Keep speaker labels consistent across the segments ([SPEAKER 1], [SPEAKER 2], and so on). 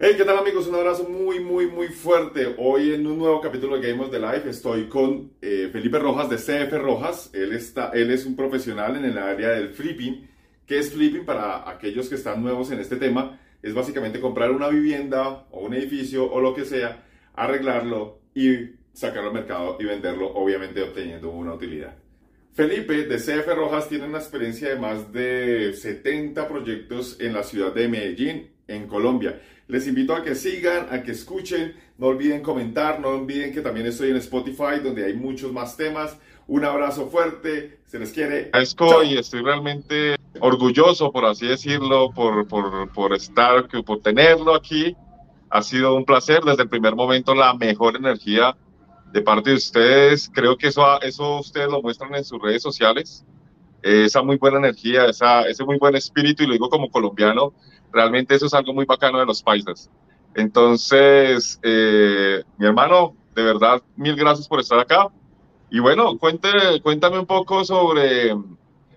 [SPEAKER 1] Hey, ¿qué tal amigos? Un abrazo muy, muy, muy fuerte. Hoy en un nuevo capítulo de Games of the Life estoy con eh, Felipe Rojas de CF Rojas. Él, está, él es un profesional en el área del flipping. ¿Qué es flipping para aquellos que están nuevos en este tema? Es básicamente comprar una vivienda o un edificio o lo que sea, arreglarlo y sacarlo al mercado y venderlo, obviamente obteniendo una utilidad. Felipe de CF Rojas tiene una experiencia de más de 70 proyectos en la ciudad de Medellín, en Colombia. Les invito a que sigan, a que escuchen, no olviden comentar, no olviden que también estoy en Spotify donde hay muchos más temas. Un abrazo fuerte, se les quiere.
[SPEAKER 2] y estoy realmente orgulloso, por así decirlo, por, por, por estar, por tenerlo aquí. Ha sido un placer desde el primer momento, la mejor energía de parte de ustedes. Creo que eso, eso ustedes lo muestran en sus redes sociales. Esa muy buena energía, esa, ese muy buen espíritu, y lo digo como colombiano, Realmente eso es algo muy bacano de los paisas. Entonces, eh, mi hermano, de verdad, mil gracias por estar acá. Y bueno, cuente, cuéntame un poco sobre,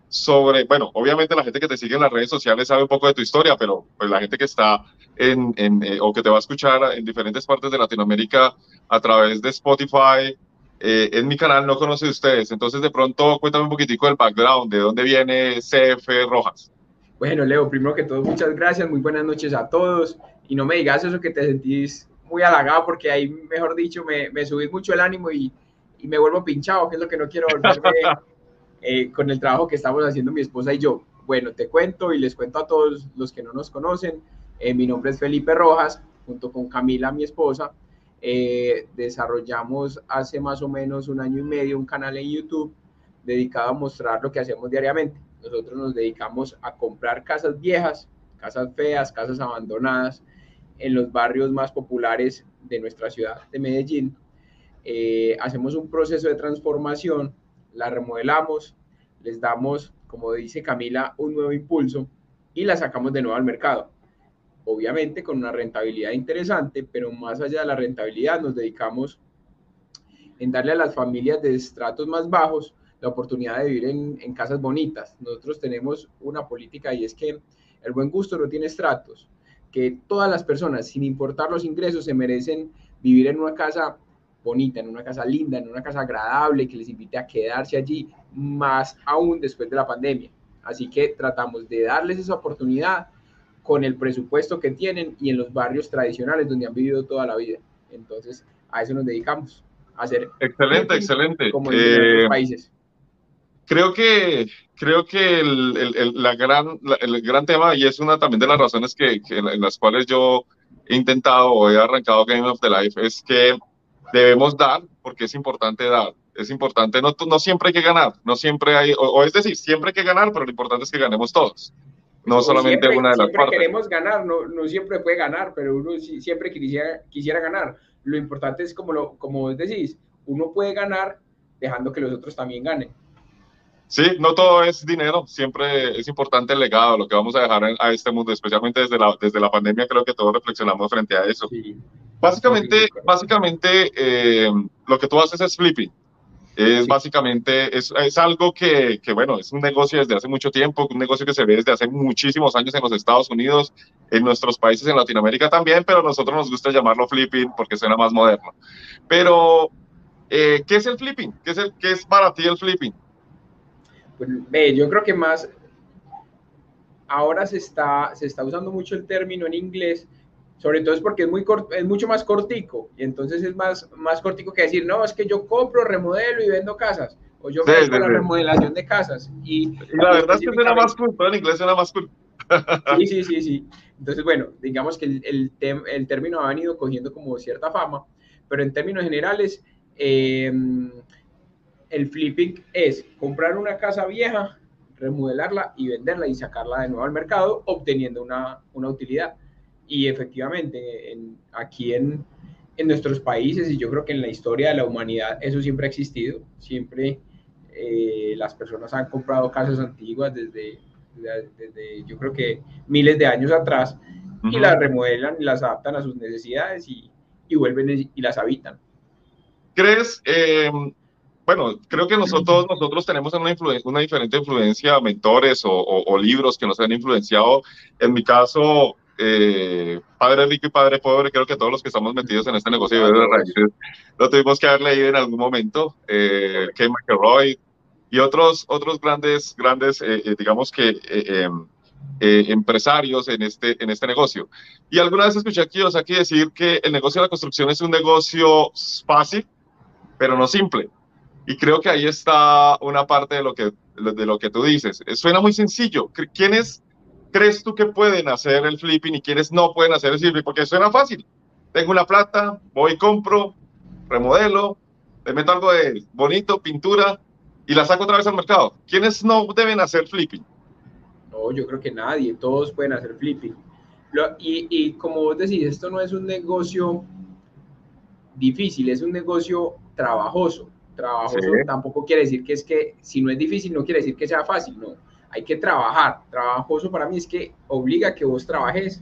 [SPEAKER 2] sobre, bueno, obviamente la gente que te sigue en las redes sociales sabe un poco de tu historia, pero pues la gente que está en, en eh, o que te va a escuchar en diferentes partes de Latinoamérica a través de Spotify, eh, en mi canal no conoce de ustedes. Entonces, de pronto, cuéntame un poquitico del background, de dónde viene CF Rojas.
[SPEAKER 3] Bueno, Leo, primero que todo, muchas gracias, muy buenas noches a todos. Y no me digas eso que te sentís muy halagado, porque ahí, mejor dicho, me, me subís mucho el ánimo y, y, me vuelvo pinchado, que es lo que no quiero volverme eh, con el trabajo que estamos haciendo mi esposa y yo. Bueno, te cuento y les cuento a todos los que no nos conocen. Eh, mi nombre es Felipe Rojas, junto con Camila, mi esposa. Eh, desarrollamos hace más o menos un año y medio un canal en YouTube dedicado a mostrar lo que hacemos diariamente nosotros nos dedicamos a comprar casas viejas, casas feas, casas abandonadas en los barrios más populares de nuestra ciudad de Medellín. Eh, hacemos un proceso de transformación, la remodelamos, les damos, como dice Camila, un nuevo impulso y la sacamos de nuevo al mercado. Obviamente con una rentabilidad interesante, pero más allá de la rentabilidad nos dedicamos en darle a las familias de estratos más bajos la oportunidad de vivir en, casas bonitas. Nosotros tenemos una política y es que el buen gusto no tiene estratos, que todas las personas, sin importar los ingresos, se merecen vivir en una casa bonita, en una casa linda, en una casa agradable, que les invite a quedarse allí, más aún después de la pandemia. Así que tratamos de darles esa oportunidad con el presupuesto que tienen y en los barrios tradicionales donde han vivido toda la vida. Entonces, a eso nos dedicamos, a hacer...
[SPEAKER 2] Excelente, excelente.
[SPEAKER 3] Como en eh, países
[SPEAKER 2] creo que, creo que el, el, la gran, el gran tema, y es una también de las razones que, en las cuales yo he intentado o he arrancado Game of the Life, es que debemos dar, porque es importante dar. Es importante, no, no siempre hay que ganar, no siempre hay, o, es decir, siempre hay que ganar, pero lo importante es que ganemos todos, no solamente una de las
[SPEAKER 3] siempre queremos ganar, no, no siempre puede ganar, pero uno siempre quisiera, quisiera ganar. Lo importante es, como, lo, como decís, uno puede ganar dejando que los otros también ganen.
[SPEAKER 2] Sí, no todo es dinero, siempre es importante el legado, lo que vamos a dejar a este mundo, especialmente desde la, desde la pandemia, creo que todos reflexionamos frente a eso. Básicamente, básicamente eh, lo que tú haces es flipping. Es básicamente, es, es algo que, que, bueno, es un negocio desde hace mucho tiempo, un negocio que se ve desde hace muchísimos años en los Estados Unidos, en nuestros países, en Latinoamérica también, pero a nosotros nos gusta llamarlo flipping porque suena más moderno. Pero, eh, ¿qué es el flipping? ¿Qué es, el, ¿Qué es para ti el flipping?
[SPEAKER 3] Ve, yo creo que más ahora se está, se está usando mucho el término en inglés, sobre todo es porque es, muy es mucho más cortico, y entonces es más, más cortico que decir, no, es que yo compro, remodelo y vendo casas, o yo sí, la remodelación de casas. Y,
[SPEAKER 2] la verdad es que suena más cool, pero en inglés suena más cool.
[SPEAKER 3] sí, sí, sí, sí. Entonces, bueno, digamos que el, el, el término ha venido cogiendo como cierta fama, pero en términos generales, eh, el flipping es comprar una casa vieja, remodelarla y venderla y sacarla de nuevo al mercado, obteniendo una, una utilidad. Y efectivamente, aquí en, en, nuestros países, y yo creo que en la historia de la humanidad, eso siempre ha existido. Siempre eh, las personas han comprado casas antiguas desde, desde, yo creo que miles de años atrás, y las remodelan y las adaptan a sus necesidades y, y vuelven y las habitan.
[SPEAKER 2] ¿Crees, eh, bueno, creo que nosotros, nosotros tenemos una, una diferente influencia, mentores o, libros que nos han influenciado. En mi caso, eh, Padre Rico y Padre Pobre, creo que todos los que estamos metidos en este negocio de raíces lo tuvimos que haber leído en algún momento, eh, Kay McElroy y otros, otros grandes, grandes eh, eh, digamos que em, empresarios en este, en este negocio. Y alguna vez escuché o sea, aquí decir que el negocio de la construcción es un negocio fácil, pero no simple. Y creo que ahí está una parte de lo que, de lo que tú dices. Suena muy sencillo. ¿Quiénes crees tú que pueden hacer el flipping y quiénes no pueden hacer el flipping? Porque suena fácil. Tengo una plata, voy, compro, remodelo, le meto algo de bonito, pintura y la saco otra vez al mercado. ¿Quiénes no deben hacer flipping?
[SPEAKER 3] No, yo creo que nadie, todos pueden hacer flipping. y, y como vos decís, esto no es un negocio difícil, es un negocio trabajoso. Trabajoso tampoco quiere decir que es que si no es difícil, no quiere decir que sea fácil, no. Hay que trabajar. Trabajoso para mí es que obliga a que vos trabajes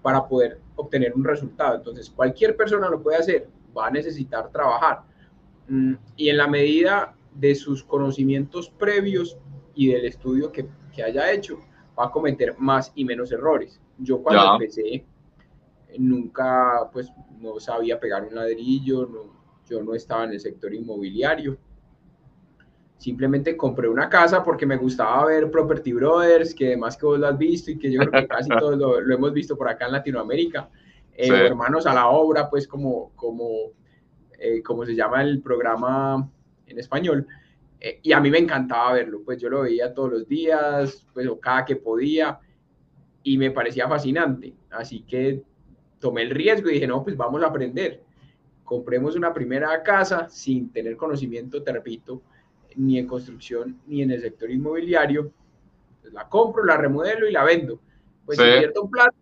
[SPEAKER 3] para poder obtener un resultado. Entonces, cualquier persona lo puede hacer, va a necesitar trabajar. Mm, y en la medida de sus conocimientos previos y del estudio que, que haya hecho, va a cometer más y menos errores. Yo cuando empecé, nunca, pues, no sabía pegar un ladrillo, no, yo no estaba en el sector inmobiliario. Simplemente compré una casa porque me gustaba ver Property Brothers, que además que vos lo has visto y que yo creo que casi todos lo, hemos visto por acá en Latinoamérica. Eh, hermanos a la obra, pues como, como, eh, como se llama el programa en español. Eh, y a mí me encantaba verlo, pues yo lo veía todos los días, pues o cada que podía, y me parecía fascinante. Así que tomé el riesgo y dije, no, pues vamos a aprender compremos una primera casa sin tener conocimiento, te repito, ni en construcción ni en el sector inmobiliario, pues la compro, la remodelo y la vendo. Pues sí. invierto un plata,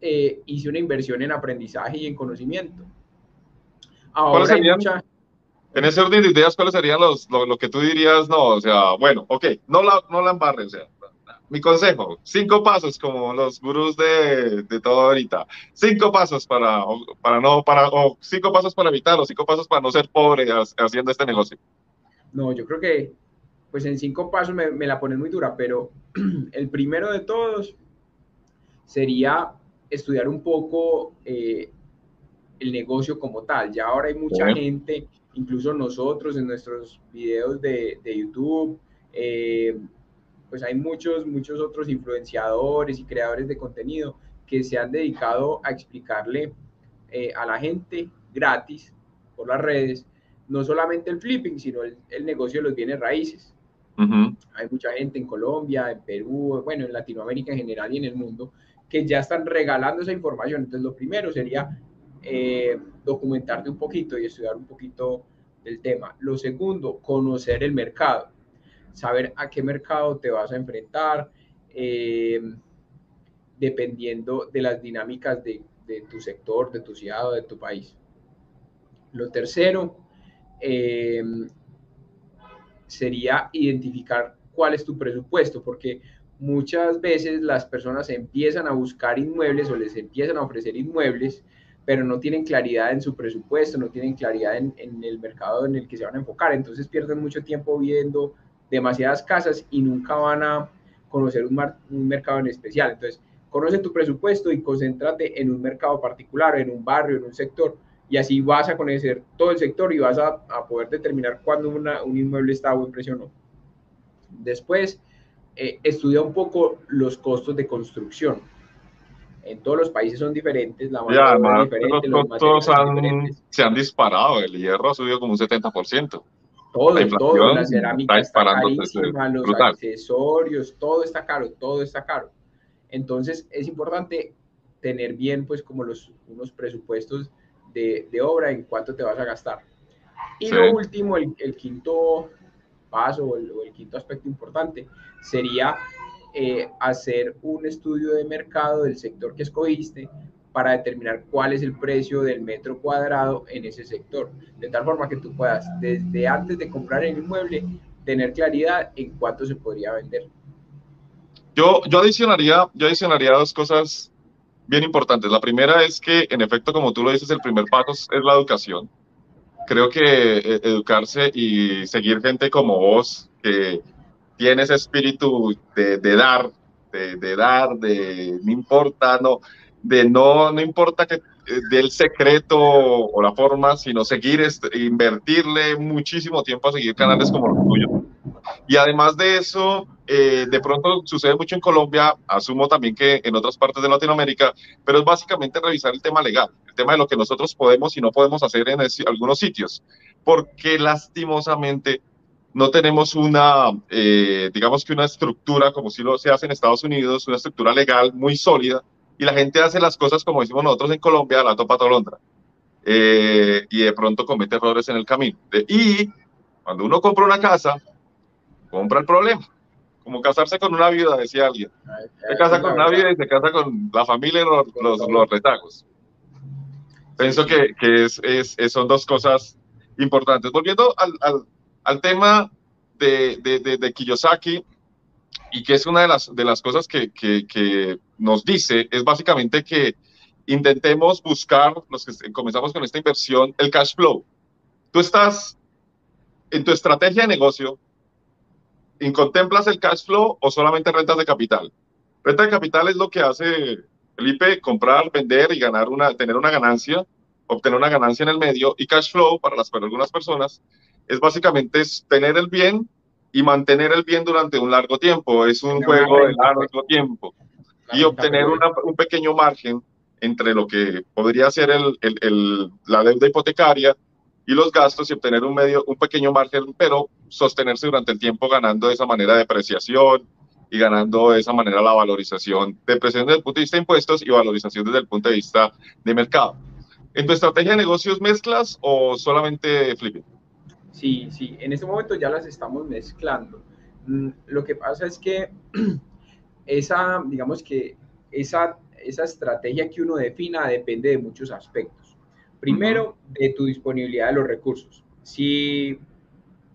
[SPEAKER 3] eh, hice una inversión en aprendizaje y en conocimiento.
[SPEAKER 2] Ahora serían, en ese orden de ideas, cuáles serían los, lo, lo, que tú dirías, no, o sea, bueno, ok, no la, no la embarre, o sea, mi consejo, cinco pasos como los gurús de, de todo ahorita. Cinco pasos para, para no, para, o cinco pasos para evitarlo, cinco pasos para no ser pobre haciendo este negocio.
[SPEAKER 3] No, yo creo que, pues en cinco pasos me, me la ponen muy dura, pero el primero de todos sería estudiar un poco eh, el negocio como tal. Ya ahora hay mucha gente, incluso nosotros en nuestros videos de, de YouTube, eh, pues hay muchos, muchos otros influenciadores y creadores de contenido que se han dedicado a explicarle eh, a la gente gratis por las redes, no solamente el flipping, sino el, negocio de los bienes raíces. Hay mucha gente en Colombia, en Perú, bueno, en Latinoamérica en general y en el mundo, que ya están regalando esa información. Entonces, lo primero sería eh, documentarte un poquito y estudiar un poquito del tema. Lo segundo, conocer el mercado saber a qué mercado te vas a enfrentar, eh, dependiendo de las dinámicas de, tu sector, de tu ciudad o de tu país. Lo tercero eh, sería identificar cuál es tu presupuesto, porque muchas veces las personas empiezan a buscar inmuebles o les empiezan a ofrecer inmuebles, pero no tienen claridad en su presupuesto, no tienen claridad en, en, el mercado en el que se van a enfocar, entonces pierden mucho tiempo viendo demasiadas casas y nunca van a conocer un, un mercado en especial. Entonces, conoce tu presupuesto y concéntrate en un mercado particular, en un barrio, en un sector, y así vas a conocer todo el sector y vas a, a poder determinar cuándo un inmueble está a buen precio o no. Después, eh, estudia un poco los costos de construcción. En todos los países son diferentes, la
[SPEAKER 2] mayoría diferente, los costos se han disparado, el hierro ha subido como un 70%
[SPEAKER 3] todo, todo, la cerámica está, carísima, los accesorios, todo está caro, todo está caro. Entonces es importante tener bien pues como los unos presupuestos de, de obra en cuánto te vas a gastar. Y lo último, el, el, quinto paso o el, o el, quinto aspecto importante sería eh, hacer un estudio de mercado del sector que escogiste para determinar cuál es el precio del metro cuadrado en ese sector, de tal forma que tú puedas, desde antes de comprar el inmueble, tener claridad en cuánto se podría vender.
[SPEAKER 2] Yo, yo, adicionaría, yo adicionaría dos cosas bien importantes. La primera es que, en efecto, como tú lo dices, el primer paso es la educación. Creo que eh, educarse y seguir gente como vos, que tiene ese espíritu de, de dar, de, dar, de no importa, no, de no, no importa que eh, del secreto o la forma, sino seguir, invertirle muchísimo tiempo a seguir canales como los tuyos. Y además de eso, eh, de pronto sucede mucho en Colombia, asumo también que en otras partes de Latinoamérica, pero es básicamente revisar el tema legal, el tema de lo que nosotros podemos y no podemos hacer en algunos sitios, porque lastimosamente no tenemos una, eh, digamos que una estructura como si lo se hace en Estados Unidos, una estructura legal muy sólida, y la gente hace las cosas como decimos nosotros en Colombia, la topa tolondra, eh, y de pronto comete errores en el camino. y cuando uno compra una casa, compra el problema. Como casarse con una viuda, decía alguien. Se casa con una viuda y se casa con la familia y los, los, los retagos. Pienso que, que es, es, son dos cosas importantes. Volviendo al, al, al tema de, de, de, Kiyosaki, y que es una de las, de las cosas que, que, que nos dice, es básicamente que intentemos buscar, los que comenzamos con esta inversión, el cash flow. Tú estás en tu estrategia de negocio, ¿contemplas el cash flow o solamente rentas de capital? Renta de capital es lo que hace Felipe, comprar, vender y ganar una, tener una ganancia, obtener una ganancia en el medio. Y cash flow, para, las, para algunas personas, es básicamente tener el bien y mantener el bien durante un largo tiempo. Es un juego de largo tiempo. Y obtener un pequeño margen entre lo que podría ser el, el, la deuda hipotecaria y los gastos y obtener un, medio, un pequeño margen, pero sostenerse durante el tiempo ganando de esa manera depreciación y ganando de esa manera la valorización, depreciación desde el punto de vista de impuestos y valorización desde el punto de vista de mercado. ¿En tu estrategia de negocios mezclas o solamente flipping?
[SPEAKER 3] Sí, sí, en este momento ya las estamos mezclando. Mm, lo que pasa es que esa, digamos que esa, esa estrategia que uno defina depende de muchos aspectos. Primero, de tu disponibilidad de los recursos. Si,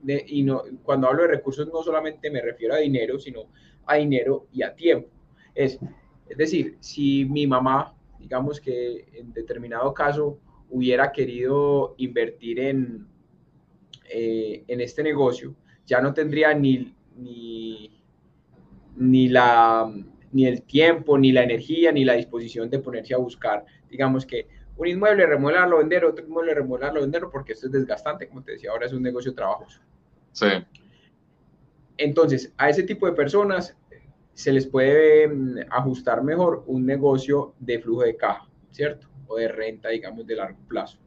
[SPEAKER 3] y no, cuando hablo de recursos no solamente me refiero a dinero, sino a dinero y a tiempo. Es, es decir, si mi mamá, digamos que en determinado caso hubiera querido invertir en, eh, en este negocio, ya no tendría ni, ni, ni, la, ni el tiempo, ni la energía, ni la disposición de ponerse a buscar, digamos que un inmueble, remodelarlo, vender, otro inmueble, remodelarlo, venderlo, porque esto es desgastante, como te decía, ahora es un negocio trabajoso.
[SPEAKER 2] Sí.
[SPEAKER 3] Entonces, a ese tipo de personas se les puede mm, ajustar mejor un negocio de flujo de caja, ¿cierto? O de renta, digamos, de largo plazo.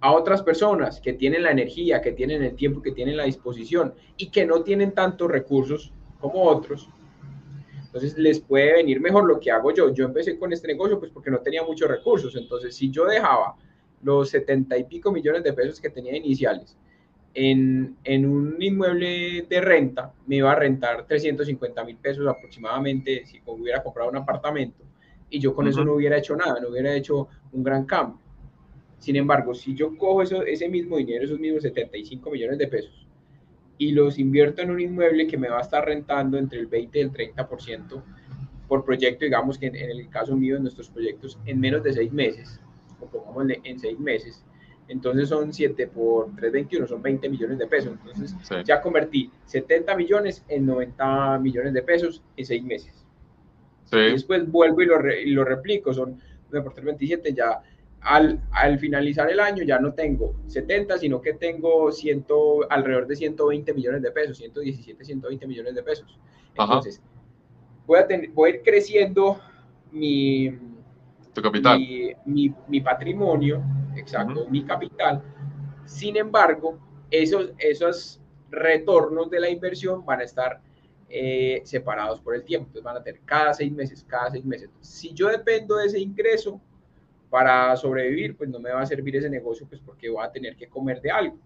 [SPEAKER 3] A otras personas que tienen la energía, que tienen el tiempo, que tienen la disposición y que no tienen tantos recursos como otros, entonces les puede venir mejor lo que hago yo. Yo empecé con este negocio pues porque no tenía muchos recursos. Entonces si yo dejaba los setenta y pico millones de pesos que tenía iniciales en, en, un inmueble de renta, me iba a rentar 350 mil pesos aproximadamente si hubiera comprado un apartamento. Y yo con eso no hubiera hecho nada, no hubiera hecho un gran cambio. Sin embargo, si yo cojo eso, ese mismo dinero, esos mismos 75 millones de pesos, y los invierto en un inmueble que me va a estar rentando entre el 20 y el 30% por proyecto, digamos que en, el caso mío, en nuestros proyectos, en menos de seis meses, o pongámosle en seis meses, entonces son 7 por 321, son 20 millones de pesos. Entonces ya convertí 70 millones en 90 millones de pesos en seis meses. Y después vuelvo y lo, y lo replico, son 9 por 327, ya al, al, finalizar el año ya no tengo 70, sino que tengo ciento, alrededor de 120 millones de pesos, 117, 120 millones de pesos. Entonces, voy a, tener, voy a ir creciendo mi,
[SPEAKER 2] tu capital.
[SPEAKER 3] Mi, mi, patrimonio, exacto, mi capital. Sin embargo, esos, esos retornos de la inversión van a estar eh, separados por el tiempo. Entonces van a tener cada seis meses, cada seis meses. Si yo dependo de ese ingreso, para sobrevivir, pues no me va a servir ese negocio, pues porque voy a tener que comer de algo.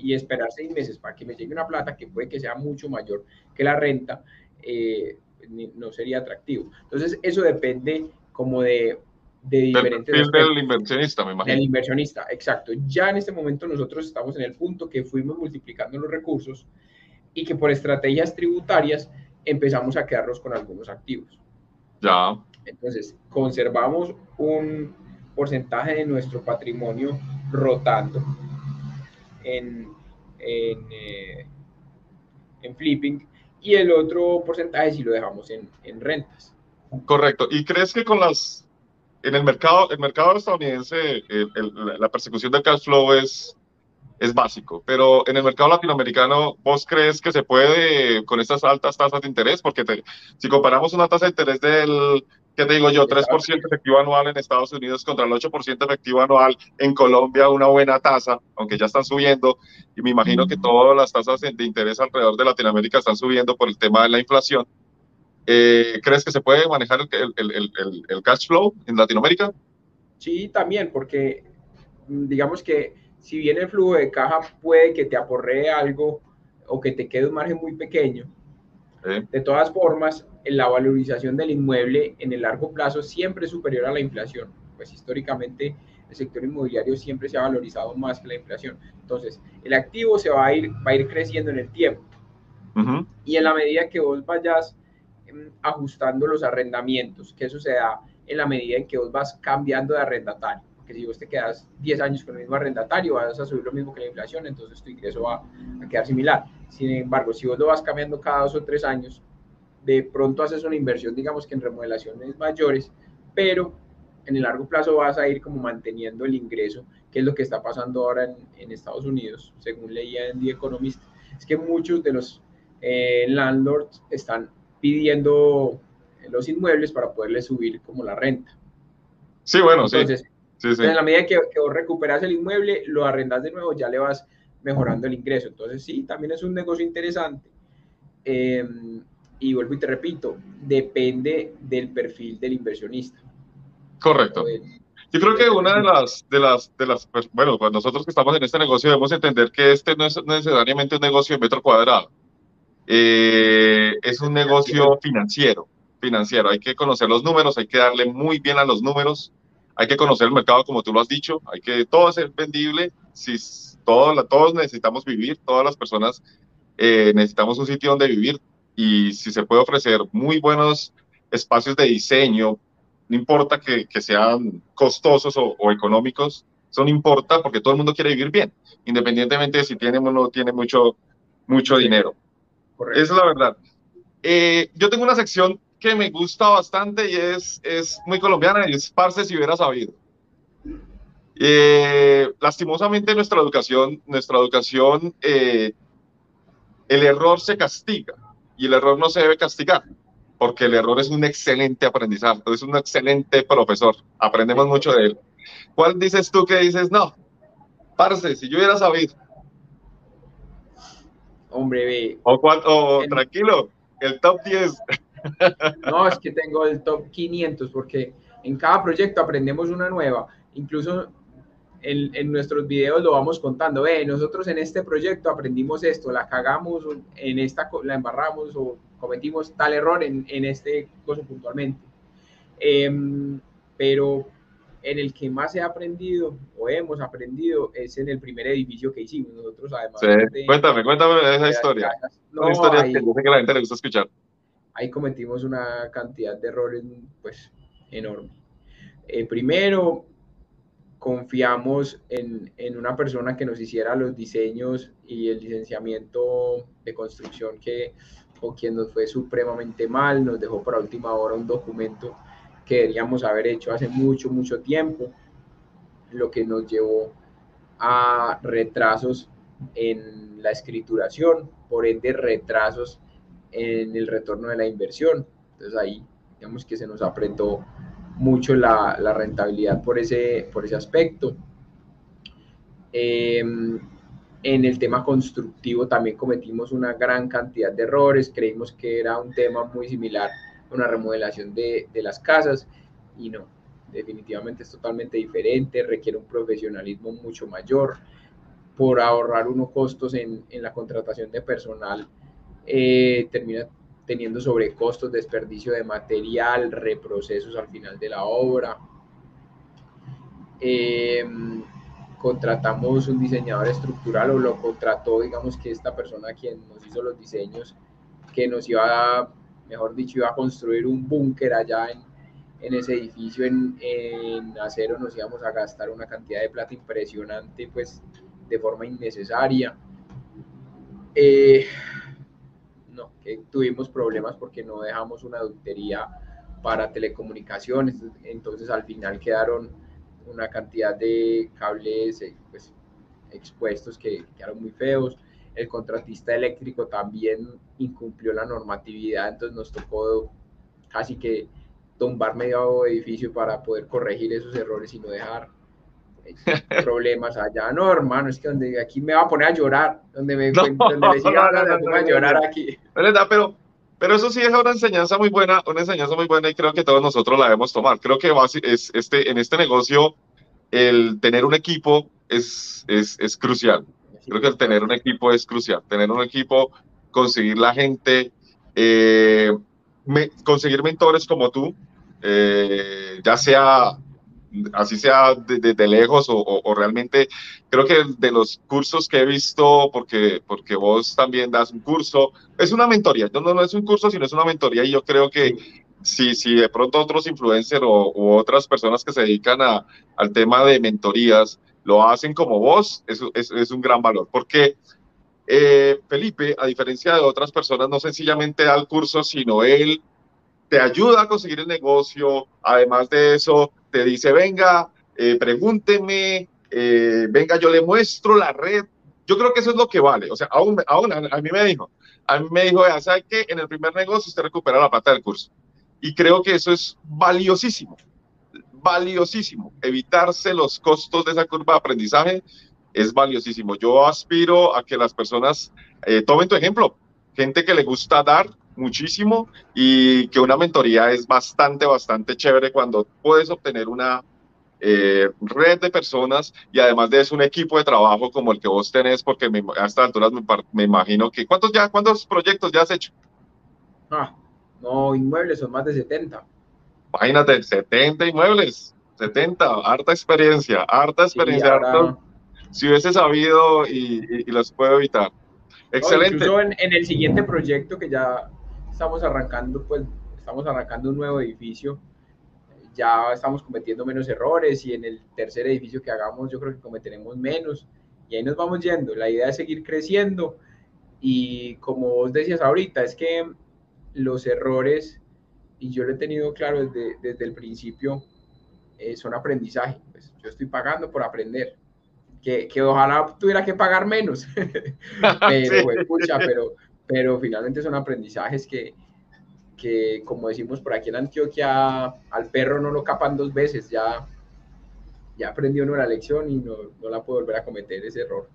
[SPEAKER 3] Y esperar seis meses para que me llegue una plata que puede que sea mucho mayor que la renta, eh, no sería atractivo. Entonces, eso depende como de, de diferentes...
[SPEAKER 2] Del, del inversionista, me imagino.
[SPEAKER 3] Del inversionista, exacto. Ya en este momento nosotros estamos en el punto que fuimos multiplicando los recursos y que por estrategias tributarias empezamos a quedarnos con algunos activos.
[SPEAKER 2] Ya.
[SPEAKER 3] Entonces, conservamos un porcentaje de nuestro patrimonio rotando en, en, eh, en flipping y el otro porcentaje si lo dejamos en, en rentas.
[SPEAKER 2] Correcto. ¿Y crees que con las en el mercado, el mercado estadounidense, la persecución del cash flow es, es básico, pero en el mercado latinoamericano, ¿vos crees que se puede con estas altas tasas de interés? Porque si comparamos una tasa de interés del, ¿qué te digo yo? 3% efectivo anual en Estados Unidos contra el 8% efectivo anual en Colombia, una buena tasa, aunque ya están subiendo, y me imagino que todas las tasas de interés alrededor de Latinoamérica están subiendo por el tema de la inflación. Eh, ¿Crees que se puede manejar el, el, el, el, cash flow en Latinoamérica?
[SPEAKER 3] Sí, también, porque mm, digamos que si bien el flujo de caja puede que te aporree algo o que te quede un margen muy pequeño, de todas formas, la valorización del inmueble en el largo plazo siempre es superior a la inflación. Pues históricamente el sector inmobiliario siempre se ha valorizado más que la inflación. Entonces, el activo se va a ir, va a ir creciendo en el tiempo. Y en la medida que vos vayas ajustando los arrendamientos, que eso se da en la medida en que vos vas cambiando de arrendatario. Porque si vos te quedas 10 años con el mismo arrendatario, vas a subir lo mismo que la inflación, entonces tu ingreso va a quedar similar. Sin embargo, si vos lo vas cambiando cada dos o tres años, de pronto haces una inversión, digamos que en remodelaciones mayores, pero en el largo plazo vas a ir como manteniendo el ingreso, que es lo que está pasando ahora en, en Estados Unidos, según leía en The Economist. Es que muchos de los eh, landlords están pidiendo los inmuebles para poderle subir como la renta.
[SPEAKER 2] Sí, bueno, sí.
[SPEAKER 3] En la medida que, que, vos recuperas el inmueble, lo arrendas de nuevo, ya le vas mejorando el ingreso. Entonces, sí, también es un negocio interesante. Em, y vuelvo y te repito, depende del perfil del inversionista.
[SPEAKER 2] Correcto. Yo creo que una de las, de las, de las, pues, bueno, pues nosotros que estamos en este negocio debemos entender que este no es necesariamente un negocio de metro cuadrado eh, es un negocio financiero, financiero. Hay que conocer los números, hay que darle muy bien a los números, hay que conocer el mercado como tú lo has dicho, hay que todo ser vendible, si todo, todos necesitamos vivir, todas las personas eh, necesitamos un sitio donde vivir y si se puede ofrecer muy buenos espacios de diseño, no importa que, que sean costosos o, o, económicos, eso no importa porque todo el mundo quiere vivir bien, independientemente de si tiene o no tiene mucho, mucho dinero. Esa es la verdad. Eh, yo tengo una sección que me gusta bastante y es, es muy colombiana y es Parce si hubiera sabido. Eh, lastimosamente nuestra educación, nuestra educación, eh, el error se castiga y el error no se debe castigar porque el error es un excelente aprendizaje, es un excelente profesor, aprendemos mucho de él. ¿Cuál dices tú que dices, no, parce, si yo hubiera sabido?
[SPEAKER 3] Hombre, ve.
[SPEAKER 2] O, cuánto, tranquilo, el top 10.
[SPEAKER 3] No, es que tengo el top 500 porque en cada proyecto aprendemos una nueva. Incluso en, en, nuestros videos lo vamos contando. Ve, nosotros en este proyecto aprendimos esto, la cagamos, en esta la embarramos o cometimos tal error en, en este caso puntualmente. Eh, pero en el que más he aprendido o hemos aprendido es en el primer edificio que hicimos nosotros además.
[SPEAKER 2] Sí. cuéntame, cuéntame esa historia. No, una historia que yo sé que la gente le gusta escuchar.
[SPEAKER 3] Ahí cometimos una cantidad de errores pues enorme. Eh, primero, confiamos en, en, una persona que nos hiciera los diseños y el licenciamiento de construcción que o quien nos fue supremamente mal, nos dejó para última hora un documento que deberíamos haber hecho hace mucho, mucho tiempo, lo que nos llevó a retrasos en la escrituración, por ende retrasos en el retorno de la inversión. Entonces ahí, digamos que se nos apretó mucho la, la rentabilidad por ese, por ese aspecto. Eh, en el tema constructivo también cometimos una gran cantidad de errores, creímos que era un tema muy similar una remodelación de, de las casas y no, definitivamente es totalmente diferente, requiere un profesionalismo mucho mayor. Por ahorrar unos costos en, en la contratación de personal, eh, termina teniendo sobrecostos, desperdicio de material, reprocesos al final de la obra. Eh, contratamos un diseñador estructural o lo contrató, digamos que esta persona quien nos hizo los diseños, que nos iba a mejor dicho, iba a construir un búnker allá en, en, ese edificio en, acero, nos íbamos a gastar una cantidad de plata impresionante, pues de forma innecesaria. Eh, que tuvimos problemas porque no dejamos una ductería para telecomunicaciones, entonces al final quedaron una cantidad de cables eh, pues, expuestos que quedaron muy feos. El contratista eléctrico también incumplió la normatividad, entonces nos tocó casi que tumbar medio edificio para poder corregir esos errores y no dejar eh, problemas allá. No, hermano, es que donde aquí me va a poner a llorar, donde me, donde me siga hablando, a llorar aquí.
[SPEAKER 2] Pero, pero eso sí es una enseñanza muy buena, una enseñanza muy buena y creo que todos nosotros la debemos tomar. Creo que es, este, en este negocio el tener un equipo es, es, es crucial. Creo que el tener un equipo es crucial. Tener un equipo, conseguir la gente, eh, conseguir mentores como tú, eh, ya sea así sea desde de, lejos o, realmente creo que de los cursos que he visto, porque, porque vos también das un curso, es una mentoría, no, no es un curso, sino es una mentoría y yo creo que si, si de pronto otros influencers o otras personas que se dedican a, al tema de mentorías lo hacen como vos, es, es un gran valor, porque eh, Felipe, a diferencia de otras personas, no sencillamente da el curso, sino él te ayuda a conseguir el negocio. Además de eso, te dice, venga, eh, pregúnteme, eh, venga, yo le muestro la red. Yo creo que eso es lo que vale. O sea, aún, aún a, mí me dijo, a mí me dijo, ya sabe que en el primer negocio usted recupera la plata del curso. Y creo que eso es valiosísimo, valiosísimo. Evitarse los costos de esa curva de aprendizaje es valiosísimo. Yo aspiro a que las personas eh, tomen tu ejemplo. Gente que le gusta dar, muchísimo y que una mentoría es bastante, bastante chévere cuando puedes obtener una eh, red de personas y además de eso un equipo de trabajo como el que vos tenés, porque a estas alturas me, imagino que... ¿cuántos, ya, ¿Cuántos proyectos ya has hecho?
[SPEAKER 3] Ah, no, inmuebles son más de 70.
[SPEAKER 2] Imagínate, 70 inmuebles, 70, harta experiencia, harta experiencia. si hubiese sabido y, y, los puedo evitar. Excelente.
[SPEAKER 3] en, en, el siguiente proyecto que ya estamos arrancando, pues estamos arrancando un nuevo edificio, ya estamos cometiendo menos errores y en el tercer edificio que hagamos yo creo que cometeremos menos y ahí nos vamos yendo. La idea es seguir creciendo y como vos decías ahorita, es que los errores, y yo lo he tenido claro desde, desde el principio, eh, son aprendizaje. Pues yo estoy pagando por aprender. Que, que ojalá tuviera que pagar menos, pero, pues, pero, pero finalmente son aprendizajes que, que, como decimos por aquí en Antioquia, al perro no lo capan dos veces, ya, ya aprendió uno la lección y no, no la puede volver a cometer ese error.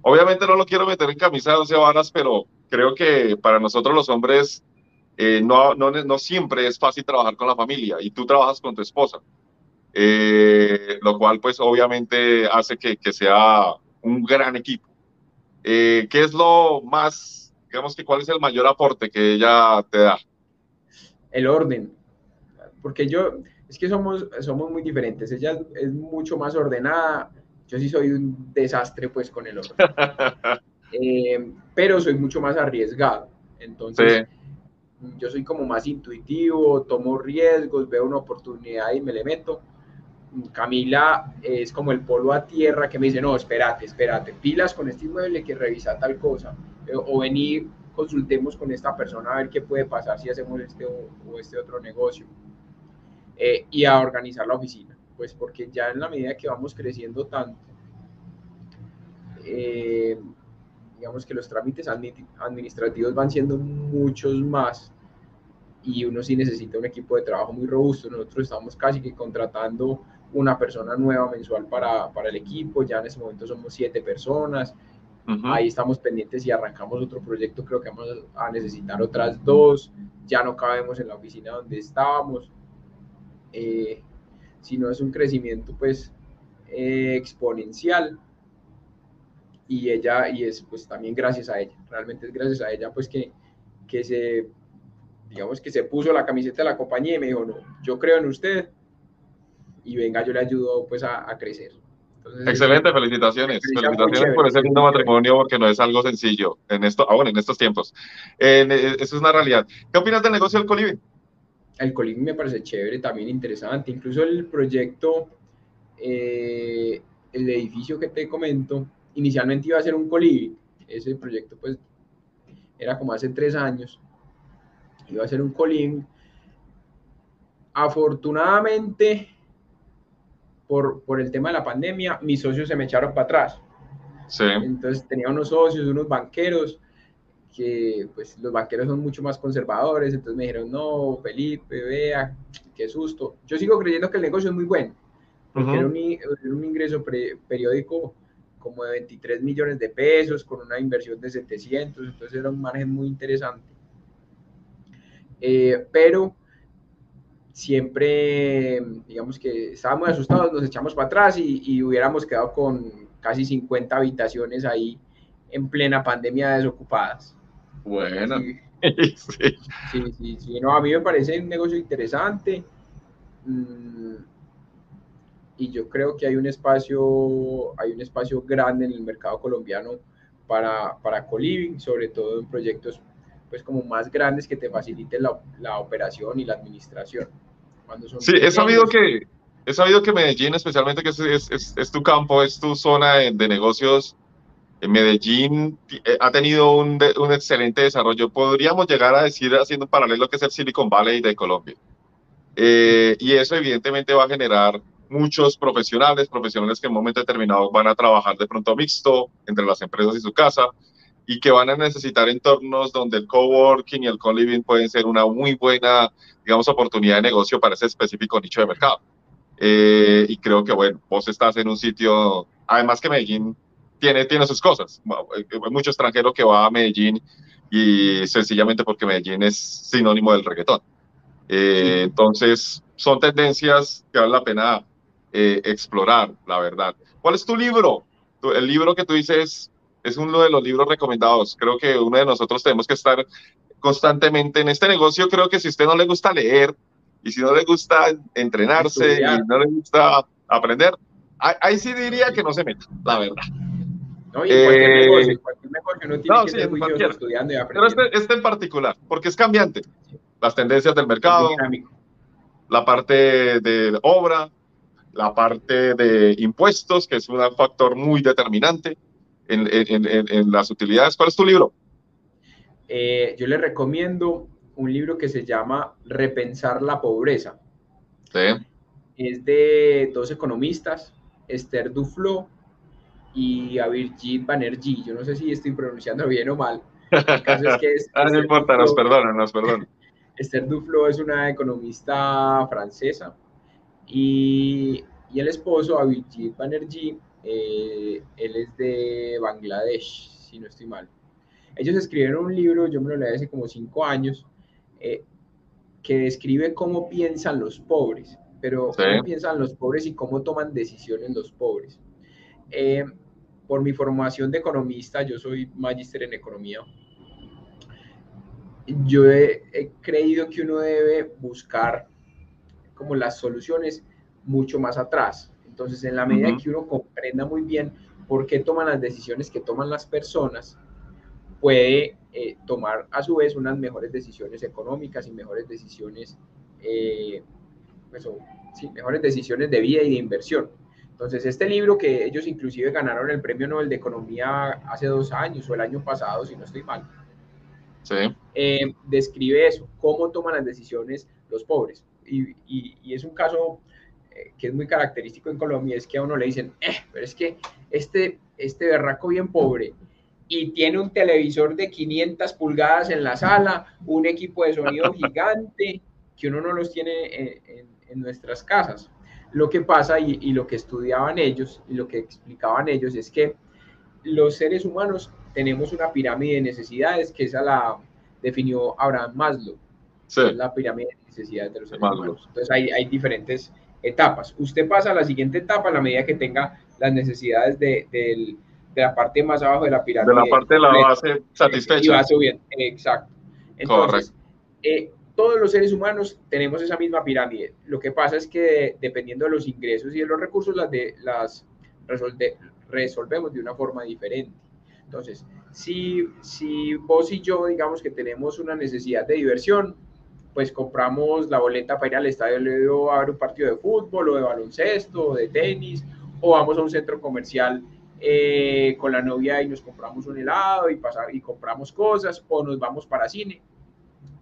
[SPEAKER 2] Obviamente no lo quiero meter en camisa de once varas, pero creo que para nosotros los hombres eh, no, no, no, siempre es fácil trabajar con la familia y tú trabajas con tu esposa, eh, lo cual pues obviamente hace que, que sea un gran equipo. Eh, ¿Qué es lo más digamos que cuál es el mayor aporte que ella te da?
[SPEAKER 3] El orden, porque yo, es que somos, somos muy diferentes, ella es mucho más ordenada, yo sí soy un desastre pues con el orden, eh, pero soy mucho más arriesgado, entonces yo soy como más intuitivo, tomo riesgos, veo una oportunidad y me le meto. Camila es como el polo a tierra que me dice, no, espérate, espérate, pilas con este inmueble que revisa tal cosa. Eh, o venir, consultemos con esta persona a ver qué puede pasar si hacemos este o, este otro negocio. Eh, y a organizar la oficina, pues porque ya en la medida que vamos creciendo tanto, eh, digamos que los trámites administrativos van siendo muchos más y uno sí necesita un equipo de trabajo muy robusto. Nosotros estamos casi que contratando una persona nueva mensual para, para el equipo, ya en ese momento somos siete personas, Ahí estamos pendientes y arrancamos otro proyecto, creo que vamos a necesitar otras dos, ya no cabemos en la oficina donde estábamos, eh, sino es un crecimiento pues eh, exponencial. Y ella, y es pues también gracias a ella, realmente es gracias a ella pues que, que se, digamos que se puso la camiseta de la compañía y me dijo, no, yo creo en usted y venga, yo le ayudo pues a crecer.
[SPEAKER 2] Excelente, felicitaciones. Felicitaciones por ese lindo matrimonio porque no es algo sencillo en esto, ahora en estos tiempos. Eh, eso es una realidad. ¿Qué opinas del negocio del Colibri?
[SPEAKER 3] El Colibri me parece chévere, también interesante. Incluso el proyecto, eh, el edificio que te comento, inicialmente iba a ser un Colibri. Ese proyecto, pues, era como hace tres años, iba a ser un colín. Afortunadamente, por, por el tema de la pandemia, mis socios se me echaron para atrás.
[SPEAKER 2] Sí.
[SPEAKER 3] Entonces tenía unos socios, unos banqueros, que pues los banqueros son mucho más conservadores, entonces me dijeron, no, Felipe, vea, qué susto. Yo sigo creyendo que el negocio es muy bueno, porque era, un, era, un, ingreso periódico como de 23 millones de pesos, con una inversión de 700, entonces era un margen muy interesante. Eh, pero siempre, digamos que estábamos asustados, nos echamos para atrás y, y hubiéramos quedado con casi 50 habitaciones ahí en plena pandemia desocupadas.
[SPEAKER 2] Bueno.
[SPEAKER 3] Sí, sí, sí, sí, No, a mí me parece un negocio interesante. Mm, y yo creo que hay un espacio, hay un espacio grande en el mercado colombiano para, para co-living, sobre todo en proyectos pues como más grandes que te faciliten la, la operación y la administración.
[SPEAKER 2] Cuando son sí, he sabido que he sabido que Medellín, especialmente que es, es, es tu campo, es tu zona de, de negocios, Medellín eh, ha tenido un, un, excelente desarrollo. Podríamos llegar a decir, haciendo un paralelo, que es el Silicon Valley de Colombia. Eh, y eso evidentemente va a generar muchos profesionales, profesionales que en un momento determinado van a trabajar de pronto mixto entre las empresas y su casa y que van a necesitar entornos donde el coworking y el co-living pueden ser una muy buena, digamos, oportunidad de negocio para ese específico nicho de mercado. Eh, y creo que, bueno, vos estás en un sitio, además que Medellín tiene, tiene sus cosas. Hay mucho extranjero que va a Medellín y sencillamente porque Medellín es sinónimo del reggaetón. Eh, entonces, son tendencias que vale la pena eh, explorar, la verdad. ¿Cuál es tu libro? El libro que tú dices es uno de los libros recomendados. Creo que uno de nosotros tenemos que estar constantemente en este negocio. Creo que si a usted no le gusta leer y si no le gusta entrenarse y no le gusta aprender, ahí sí diría que no se meta, la verdad.
[SPEAKER 3] No, y cualquier eh, negocio, cualquier negocio no tiene que ser muy estudiando y aprendiendo.
[SPEAKER 2] Pero este, este, en particular, porque es cambiante. Las tendencias del mercado, la parte de obra, la parte de impuestos, que es un factor muy determinante en, en, en, las utilidades. ¿Cuál es tu libro?
[SPEAKER 3] Eh, yo le recomiendo un libro que se llama Repensar la pobreza.
[SPEAKER 2] Sí.
[SPEAKER 3] Es de dos economistas, Esther Duflo y a Virgin Banerjee. Yo no sé si estoy pronunciando bien o mal.
[SPEAKER 2] El caso es que ah, no importa, nos perdonan, nos perdonan.
[SPEAKER 3] Esther Duflo es una economista francesa y, y el esposo, Abhijit Banerjee, eh, él es de Bangladesh, si no estoy mal. Ellos escribieron un libro, yo me lo leí hace como cinco años, eh, que describe cómo piensan los pobres, pero cómo piensan los pobres y cómo toman decisiones los pobres. Eh, por mi formación de economista, yo soy magíster en economía, yo he, creído que uno debe buscar como las soluciones mucho más atrás. Entonces, en la medida que uno comprenda muy bien por qué toman las decisiones que toman las personas, puede eh, tomar a su vez unas mejores decisiones económicas y mejores decisiones, eh, pues, sí, mejores decisiones de vida y de inversión. Entonces, este libro que ellos inclusive ganaron el Premio Nobel de Economía hace dos años o el año pasado, si no estoy mal,
[SPEAKER 2] sí.
[SPEAKER 3] Eh, describe eso, cómo toman las decisiones los pobres. Y, y, es un caso eh, que es muy característico en Colombia, es que a uno le dicen, eh, pero es que este, este berraco bien pobre y tiene un televisor de 500 pulgadas en la sala, un equipo de sonido gigante, que uno no los tiene en nuestras casas. Lo que pasa y, lo que estudiaban ellos y lo que explicaban ellos es que los seres humanos tenemos una pirámide de necesidades que esa la definió Abraham Maslow. La pirámide de necesidades de los seres humanos. Entonces hay, hay, diferentes etapas. Usted pasa a la siguiente etapa a la medida que tenga las necesidades de, de, la parte más abajo de la pirámide.
[SPEAKER 2] De la parte de la base satisfecha.
[SPEAKER 3] Y va subiendo, exacto. Entonces, Correcto. Eh, todos los seres humanos tenemos esa misma pirámide. Lo que pasa es que dependiendo de los ingresos y de los recursos, las, de, las resolvemos de una forma diferente. Entonces, si, si vos y yo, digamos que tenemos una necesidad de diversión, pues compramos la boleta para ir al estadio a ver un partido de fútbol o de baloncesto o de tenis, o vamos a un centro comercial eh, con la novia y nos compramos un helado y, pasar, y compramos cosas o nos vamos para cine.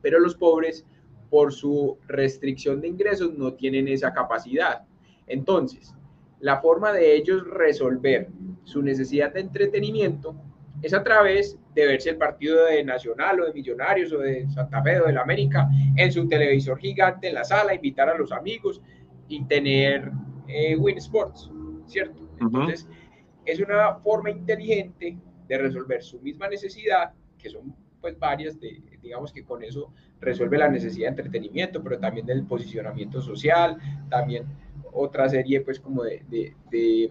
[SPEAKER 3] Pero los pobres, por su restricción de ingresos, no tienen esa capacidad. Entonces, la forma de ellos resolver su necesidad de entretenimiento es a través de verse el partido de Nacional o de Millonarios o de Santa Fe o del América en su televisor gigante en la sala, invitar a los amigos y tener eh, Win Sports, ¿cierto? Entonces, es una forma inteligente de resolver su misma necesidad, que son pues varias, de, digamos que con eso resuelve la necesidad de entretenimiento, pero también del posicionamiento social, también otra serie pues como de, de, de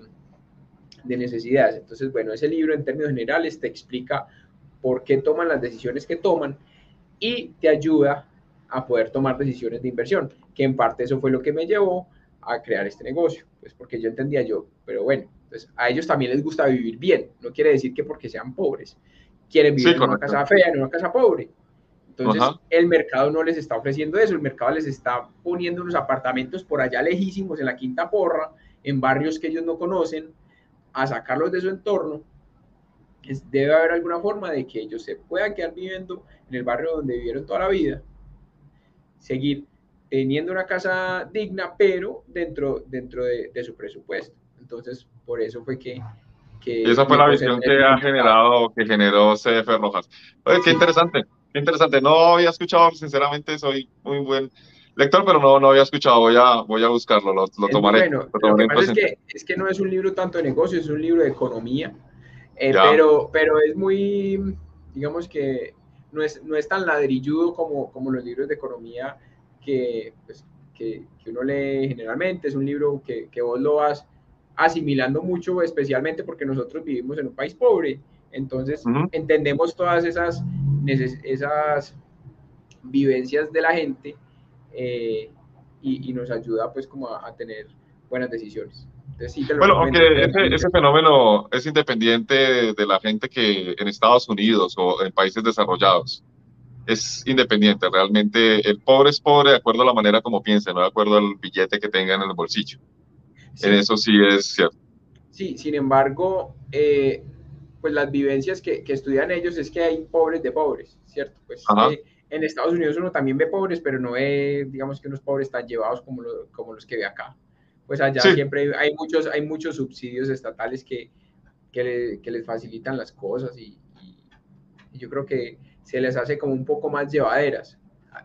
[SPEAKER 3] necesidades. Entonces, bueno, ese libro en términos generales te explica por qué toman las decisiones que toman y te ayuda a poder tomar decisiones de inversión, que en parte eso fue lo que me llevó a crear este negocio, pues porque yo entendía yo, pero bueno, pues a ellos también les gusta vivir bien, no quiere decir que porque sean pobres, quieren vivir en una casa fea, en una casa pobre. Entonces, el mercado no les está ofreciendo eso, el mercado les está poniendo unos apartamentos por allá lejísimos, en la quinta porra, en barrios que ellos no conocen, a sacarlos de su entorno. Es, debe haber alguna forma de que ellos se puedan quedar viviendo en el barrio donde vivieron toda la vida, seguir teniendo una casa digna, pero dentro, dentro de, su presupuesto. Entonces, por eso fue que... que
[SPEAKER 2] esa fue la visión que ha generado, que generó CF Rojas. Oye, qué interesante, qué interesante. No había escuchado, sinceramente, soy muy buen lector, pero no, no había escuchado, voy a, voy a buscarlo, lo, lo tomaré.
[SPEAKER 3] Bueno, lo, que pasa es que, es que no es un libro tanto de negocios, es un libro de economía, eh, pero, pero es muy, digamos que no es, no es tan ladrilludo como, como los libros de economía que, pues, que, que, uno lee generalmente, es un libro que, que vos lo vas asimilando mucho, especialmente porque nosotros vivimos en un país pobre, entonces entendemos todas esas, esas vivencias de la gente eh, y, nos ayuda pues como a, tener buenas decisiones.
[SPEAKER 2] bueno, aunque ese, fenómeno es independiente de la gente que en Estados Unidos o en países desarrollados. Es independiente, realmente el pobre es pobre de acuerdo a la manera como piensa, no de acuerdo al billete que tenga en el bolsillo. En eso sí es cierto.
[SPEAKER 3] Sí, sin embargo, eh, pues las vivencias que, que, estudian ellos es que hay pobres de pobres, ¿cierto? Pues eh, en Estados Unidos uno también ve pobres, pero no ve, digamos que unos pobres tan llevados como, como los que ve acá. Pues allá siempre hay muchos, hay muchos subsidios estatales que, que, les facilitan las cosas y, yo creo que se les hace como un poco más llevaderas.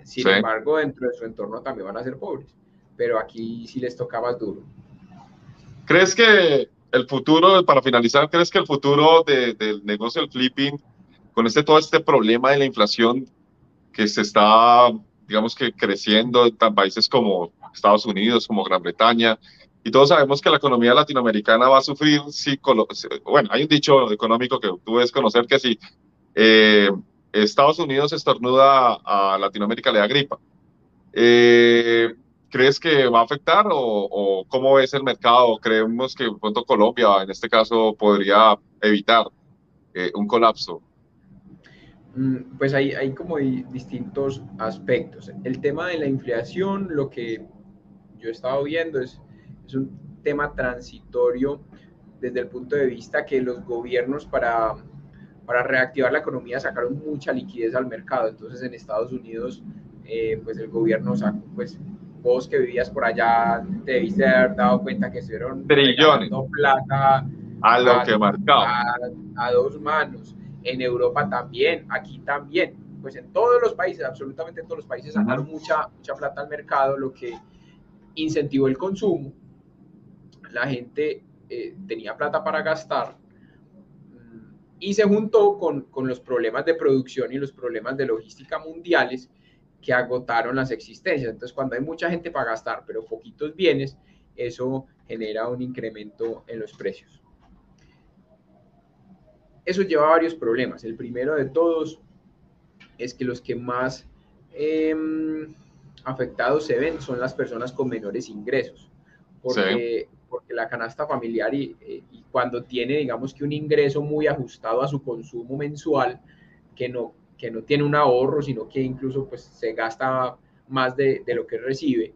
[SPEAKER 3] Sin embargo, dentro de su entorno también van a ser pobres, pero aquí sí les toca más duro.
[SPEAKER 2] ¿Crees que el futuro, para finalizar, crees que el futuro del negocio del flipping, con este todo este problema de la inflación, que se está, digamos que creciendo en países como Estados Unidos, como Gran Bretaña, y todos sabemos que la economía latinoamericana va a sufrir, si, bueno, hay un dicho económico que tú debes conocer que si eh, Estados Unidos estornuda a Latinoamérica le da gripa. Eh, ¿Crees que va a afectar o, cómo ves el mercado? ¿Creemos que pronto Colombia, en este caso, podría evitar eh, un colapso?
[SPEAKER 3] Mm, pues hay, hay como distintos aspectos. El tema de la inflación, lo que yo he estado viendo es, es un tema transitorio desde el punto de vista que los gobiernos para, para reactivar la economía sacaron mucha liquidez al mercado. Entonces en Estados Unidos, eh, pues el gobierno sacó, pues vos que vivías por allá, te debiste haber dado cuenta que estuvieron
[SPEAKER 2] trillones
[SPEAKER 3] plata
[SPEAKER 2] a lo que marcaba
[SPEAKER 3] a dos manos en Europa también, aquí también, pues en todos los países, absolutamente en todos los países sacaron mucha, mucha plata al mercado, lo que incentivó el consumo, la gente eh, tenía plata para gastar mm, y se juntó con, con, los problemas de producción y los problemas de logística mundiales que agotaron las existencias. Entonces, cuando hay mucha gente para gastar, pero poquitos bienes, eso genera un incremento en los precios eso lleva a varios problemas. El primero de todos es que los que más em, afectados se ven son las personas con menores ingresos, porque, porque la canasta familiar y, eh, y, cuando tiene, digamos que un ingreso muy ajustado a su consumo mensual, que no, que no tiene un ahorro, sino que incluso pues, se gasta más de, de lo que recibe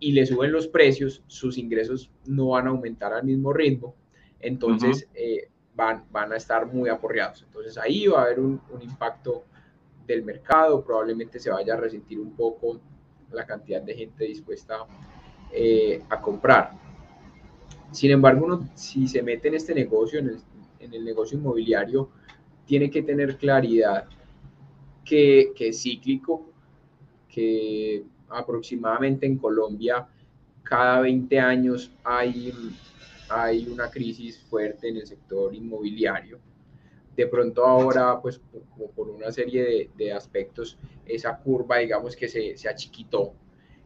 [SPEAKER 3] y le suben los precios, sus ingresos no van a aumentar al mismo ritmo. Entonces, van, van a estar muy aporreados. Entonces ahí va a haber un, impacto del mercado, probablemente se vaya a resentir un poco la cantidad de gente dispuesta eh, a comprar. Sin embargo, uno si se mete en este negocio, en el, en el negocio inmobiliario, tiene que tener claridad que, que es cíclico, que aproximadamente en Colombia cada 20 años hay, hay una crisis fuerte en el sector inmobiliario. De pronto ahora, pues como por una serie de, de aspectos, esa curva, digamos que se, se achiquitó.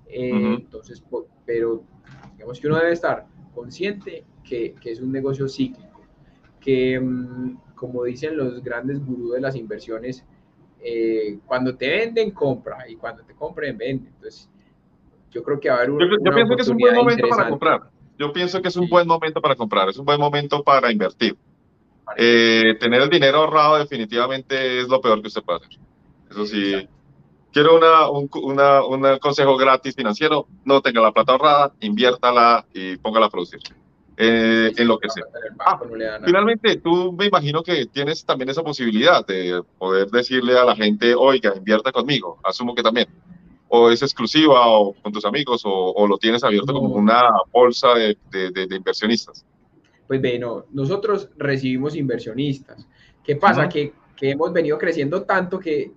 [SPEAKER 3] Eh, uh -huh. Entonces, pero digamos que uno debe estar consciente que, que es un negocio cíclico, que mm, como dicen los grandes gurús de las inversiones, eh, cuando te venden, compra, y cuando te compren, vende. Entonces, yo creo que va a haber un,
[SPEAKER 2] Yo, yo pienso que es un buen momento para comprar. Yo pienso que es un buen momento para comprar, es un buen momento para invertir. Eh, tener el dinero ahorrado definitivamente es lo peor que usted puede hacer. Eso sí. Exacto. Quiero una, un, una, un consejo gratis financiero. No tenga la plata ahorrada, inviértala y póngala a producir. Eh, sí, sí, en lo que sea. Ah, no finalmente, tú me imagino que tienes también esa posibilidad de poder decirle a la gente, oiga, invierta conmigo. Asumo que también. O es exclusiva o con tus amigos o, o lo tienes abierto no. como una bolsa de, de, de, de inversionistas.
[SPEAKER 3] Pues bueno, nosotros recibimos inversionistas. ¿Qué pasa? Uh -huh. que, que, hemos venido creciendo tanto que,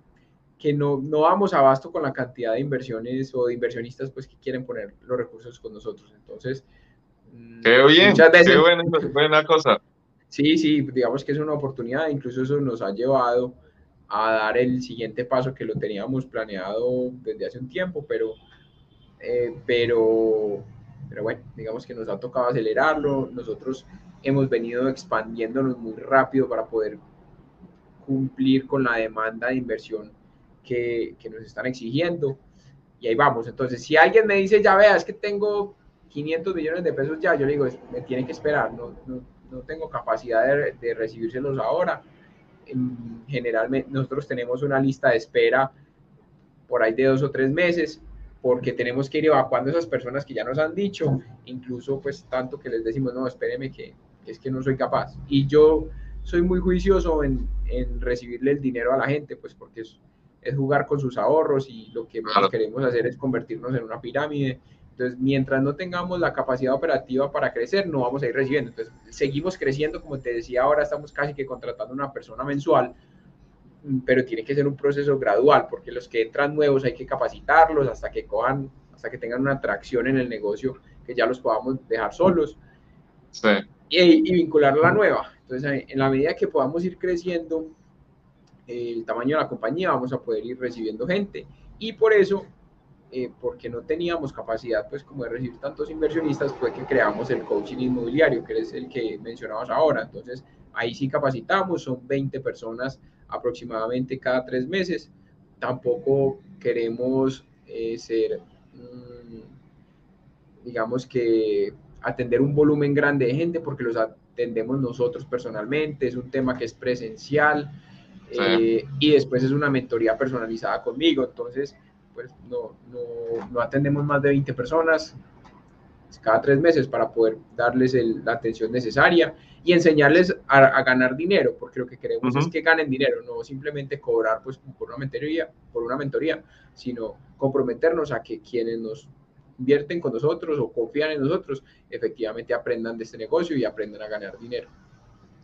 [SPEAKER 3] que no, no vamos abasto con la cantidad de inversiones o de inversionistas pues, que quieren poner los recursos con nosotros. Entonces,
[SPEAKER 2] mm, qué bien, muchas veces, qué buena, buena cosa.
[SPEAKER 3] Sí, sí, digamos que es una oportunidad, incluso eso nos ha llevado a dar el siguiente paso que lo teníamos planeado desde hace un tiempo, pero, eh, pero pero bueno, digamos que nos ha tocado acelerarlo, nosotros hemos venido expandiéndonos muy rápido para poder cumplir con la demanda de inversión que, que, nos están exigiendo. Y ahí vamos, entonces si alguien me dice, ya veas que tengo 500 millones de pesos ya, yo le digo, me tiene que esperar, no, no, no tengo capacidad de, de recibírselos ahora, generalmente nosotros tenemos una lista de espera por ahí de dos o tres meses porque tenemos que ir evacuando esas personas que ya nos han dicho, incluso pues tanto que les decimos, no, espéreme que es que no soy capaz. Y yo soy muy juicioso en, en recibirle el dinero a la gente, pues porque es, es jugar con sus ahorros y lo que claro. queremos hacer es convertirnos en una pirámide. Entonces, mientras no tengamos la capacidad operativa para crecer, no vamos a ir recibiendo. Entonces, seguimos creciendo, como te decía, ahora estamos casi que contratando una persona mensual, pero tiene que ser un proceso gradual, porque los que entran nuevos hay que capacitarlos hasta que cojan, hasta que tengan una atracción en el negocio, que ya los podamos dejar solos
[SPEAKER 2] sí.
[SPEAKER 3] y, y, vincular a la nueva. Entonces, en la medida que podamos ir creciendo el tamaño de la compañía, vamos a poder ir recibiendo gente. Y por eso, eh, porque no teníamos capacidad, pues, como de recibir tantos inversionistas, fue que creamos el coaching inmobiliario, que es el que mencionabas ahora. Entonces, ahí sí capacitamos, son 20 personas aproximadamente cada tres meses. Tampoco queremos eh, ser, mmm, digamos que atender un volumen grande de gente porque los atendemos nosotros personalmente, es un tema que es presencial sí. eh, y después es una mentoría personalizada conmigo, entonces pues no, no, no atendemos más de 20 personas cada tres meses para poder darles el, la atención necesaria y enseñarles a, a, ganar dinero, porque lo que queremos uh -huh. es que ganen dinero, no simplemente cobrar pues por una mentoría, por una mentoría, sino comprometernos a que quienes nos invierten con nosotros o confían en nosotros, efectivamente aprendan de este negocio y aprendan a ganar dinero.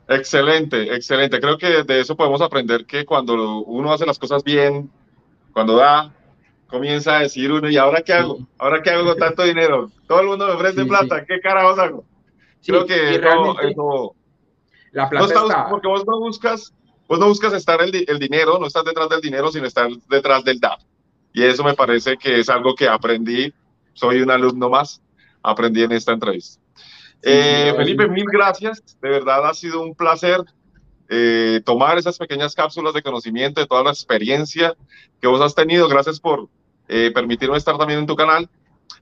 [SPEAKER 2] Excelente, excelente. Creo que de eso podemos aprender que cuando uno hace las cosas bien, cuando da, comienza a decir uno, ¿y ahora qué hago? ¿Ahora qué hago con tanto dinero? Todo el mundo me ofrece sí, plata, sí. ¿qué carajos hago? Creo que no, eso,
[SPEAKER 3] la plata no está,
[SPEAKER 2] porque vos no buscas, vos no buscas estar el, el, dinero, no estás detrás del dinero, sino estar detrás del dar. Y eso me parece que es algo que aprendí, soy un alumno más, aprendí en esta entrevista. Sí, eh, Felipe, mil gracias, de verdad ha sido un placer eh, tomar esas pequeñas cápsulas de conocimiento de toda la experiencia que vos has tenido. Gracias por eh, permitirme estar también en tu canal.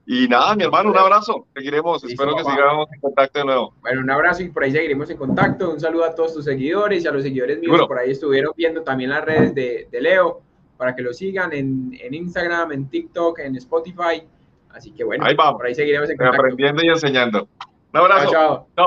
[SPEAKER 2] Y nada, mi hermano, un abrazo. Seguiremos. Listo, Espero que sigamos en contacto de nuevo.
[SPEAKER 3] Bueno, un abrazo y por ahí seguiremos en contacto. Un saludo a todos tus seguidores y a los seguidores míos bueno. por ahí estuvieron viendo también las redes de, de Leo para que lo sigan en, en, Instagram, en TikTok, en Spotify. Así que bueno,
[SPEAKER 2] ahí vamos.
[SPEAKER 3] por ahí seguiremos en contacto.
[SPEAKER 2] Aprendiendo y enseñando. Un abrazo. chao. chao.